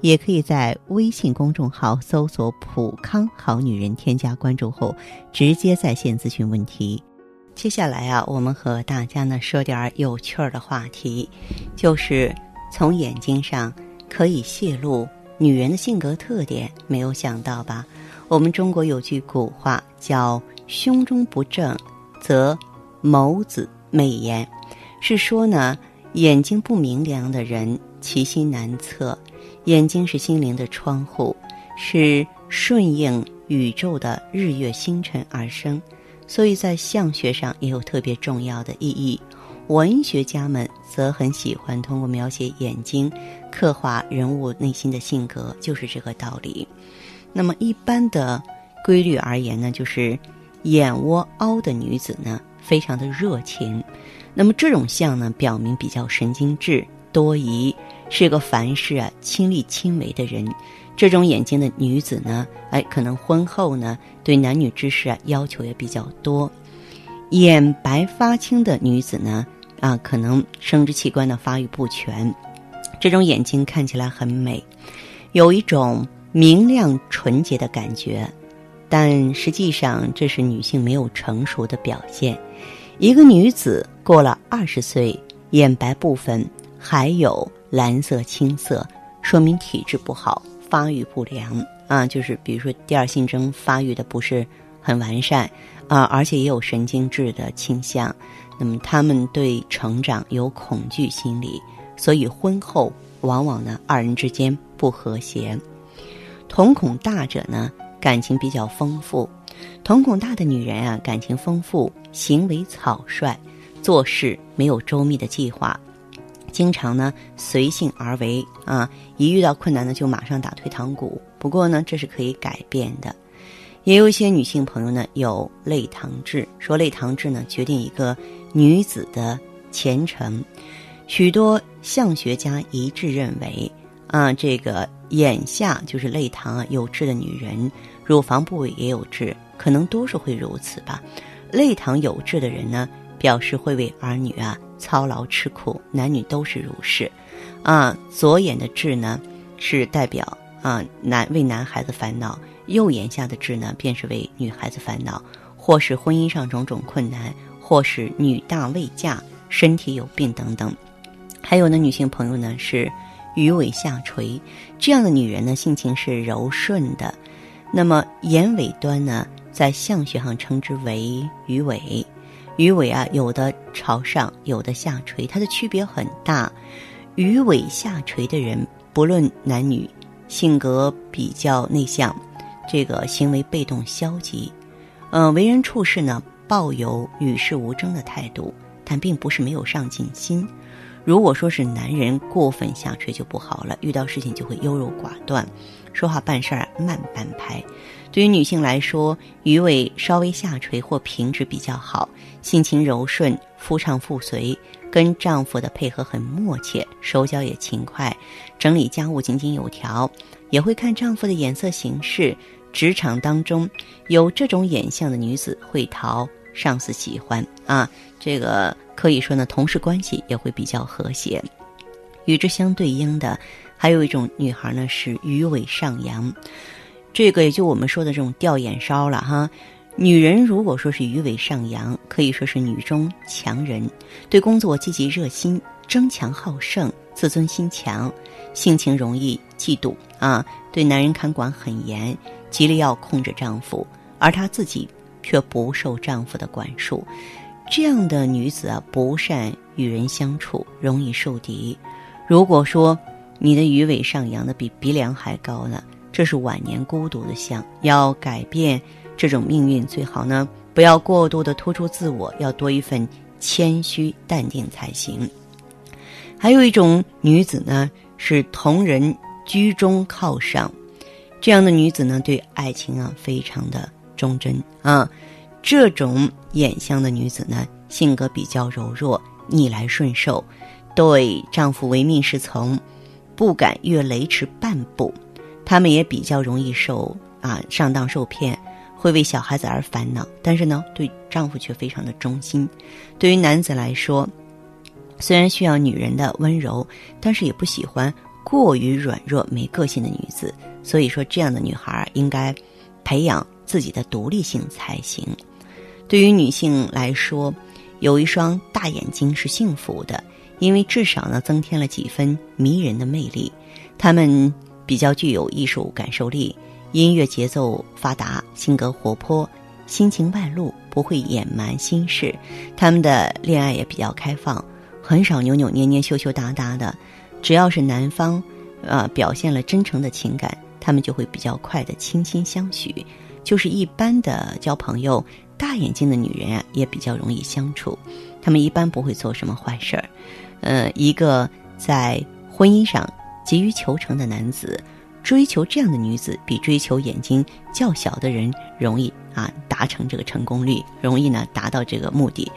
也可以在微信公众号搜索“普康好女人”，添加关注后直接在线咨询问题。接下来啊，我们和大家呢说点有趣儿的话题，就是从眼睛上可以泄露女人的性格特点，没有想到吧？我们中国有句古话叫“胸中不正，则眸子媚焉”，是说呢，眼睛不明亮的人其心难测。眼睛是心灵的窗户，是顺应宇宙的日月星辰而生。所以在相学上也有特别重要的意义。文学家们则很喜欢通过描写眼睛，刻画人物内心的性格，就是这个道理。那么一般的规律而言呢，就是眼窝凹的女子呢，非常的热情。那么这种相呢，表明比较神经质、多疑，是个凡事啊亲力亲为的人。这种眼睛的女子呢，哎，可能婚后呢，对男女之事啊要求也比较多。眼白发青的女子呢，啊，可能生殖器官的发育不全。这种眼睛看起来很美，有一种明亮纯洁的感觉，但实际上这是女性没有成熟的表现。一个女子过了二十岁，眼白部分还有蓝色、青色，说明体质不好。发育不良啊，就是比如说第二性征发育的不是很完善啊，而且也有神经质的倾向。那么他们对成长有恐惧心理，所以婚后往往呢二人之间不和谐。瞳孔大者呢感情比较丰富，瞳孔大的女人啊感情丰富，行为草率，做事没有周密的计划。经常呢随性而为啊，一遇到困难呢就马上打退堂鼓。不过呢这是可以改变的。也有一些女性朋友呢有泪堂痣，说泪堂痣呢决定一个女子的前程。许多相学家一致认为啊，这个眼下就是泪堂啊有痣的女人，乳房部位也有痣，可能多数会如此吧。泪堂有痣的人呢，表示会为儿女啊。操劳吃苦，男女都是如是，啊，左眼的痣呢，是代表啊男为男孩子烦恼；右眼下的痣呢，便是为女孩子烦恼，或是婚姻上种种困难，或是女大未嫁、身体有病等等。还有呢，女性朋友呢是鱼尾下垂，这样的女人呢性情是柔顺的。那么眼尾端呢，在相学上称之为鱼尾。鱼尾啊，有的朝上，有的下垂，它的区别很大。鱼尾下垂的人，不论男女，性格比较内向，这个行为被动消极，嗯，为人处事呢，抱有与世无争的态度，但并不是没有上进心。如果说是男人过分下垂就不好了，遇到事情就会优柔寡断，说话办事儿慢半拍。对于女性来说，鱼尾稍微下垂或平直比较好，性情柔顺，夫唱妇随，跟丈夫的配合很默契，手脚也勤快，整理家务井井有条，也会看丈夫的眼色行事。职场当中有这种眼相的女子会讨上司喜欢啊，这个可以说呢，同事关系也会比较和谐。与之相对应的，还有一种女孩呢，是鱼尾上扬。这个也就我们说的这种吊眼梢了哈。女人如果说是鱼尾上扬，可以说是女中强人，对工作积极热心，争强好胜，自尊心强，性情容易嫉妒啊。对男人看管很严，极力要控制丈夫，而她自己却不受丈夫的管束。这样的女子啊，不善与人相处，容易受敌。如果说你的鱼尾上扬的比鼻梁还高呢？这是晚年孤独的相，要改变这种命运，最好呢不要过度的突出自我，要多一份谦虚淡定才行。还有一种女子呢，是同人居中靠上，这样的女子呢，对爱情啊非常的忠贞啊，这种眼相的女子呢，性格比较柔弱、逆来顺受，对丈夫唯命是从，不敢越雷池半步。她们也比较容易受啊上当受骗，会为小孩子而烦恼，但是呢，对丈夫却非常的忠心。对于男子来说，虽然需要女人的温柔，但是也不喜欢过于软弱、没个性的女子。所以说，这样的女孩应该培养自己的独立性才行。对于女性来说，有一双大眼睛是幸福的，因为至少呢增添了几分迷人的魅力。她们比较具有艺术感受力，音乐节奏发达，性格活泼，心情外露，不会隐瞒心事。他们的恋爱也比较开放。很少扭扭捏捏、羞羞答答的，只要是男方，呃，表现了真诚的情感，他们就会比较快的倾心相许。就是一般的交朋友，大眼睛的女人啊，也比较容易相处。他们一般不会做什么坏事儿。呃，一个在婚姻上急于求成的男子，追求这样的女子，比追求眼睛较小的人容易啊，达成这个成功率，容易呢达到这个目的。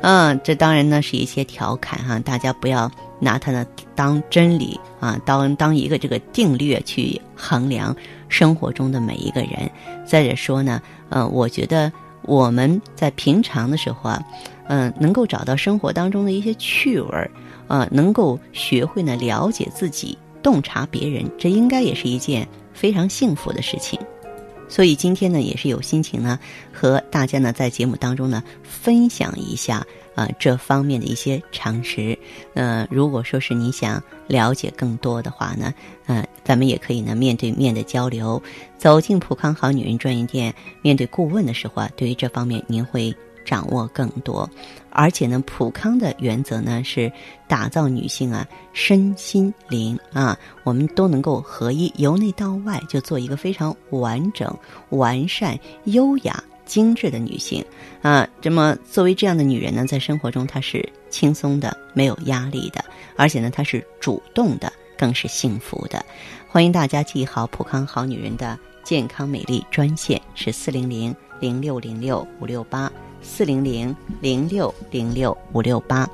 嗯，这当然呢是一些调侃哈，大家不要拿它呢当真理啊，当当一个这个定律去衡量生活中的每一个人。再者说呢，嗯，我觉得我们在平常的时候啊，嗯，能够找到生活当中的一些趣味儿，啊，能够学会呢了解自己，洞察别人，这应该也是一件非常幸福的事情。所以今天呢，也是有心情呢，和大家呢在节目当中呢分享一下啊这方面的一些常识。呃，如果说是你想了解更多的话呢，嗯，咱们也可以呢面对面的交流。走进普康好女人专营店，面对顾问的时候啊，对于这方面您会。掌握更多，而且呢，普康的原则呢是打造女性啊身心灵啊，我们都能够合一，由内到外就做一个非常完整、完善、优雅、精致的女性啊。这么作为这样的女人呢，在生活中她是轻松的、没有压力的，而且呢，她是主动的，更是幸福的。欢迎大家记好普康好女人的健康美丽专线是四零零零六零六五六八。四零零零六零六五六八。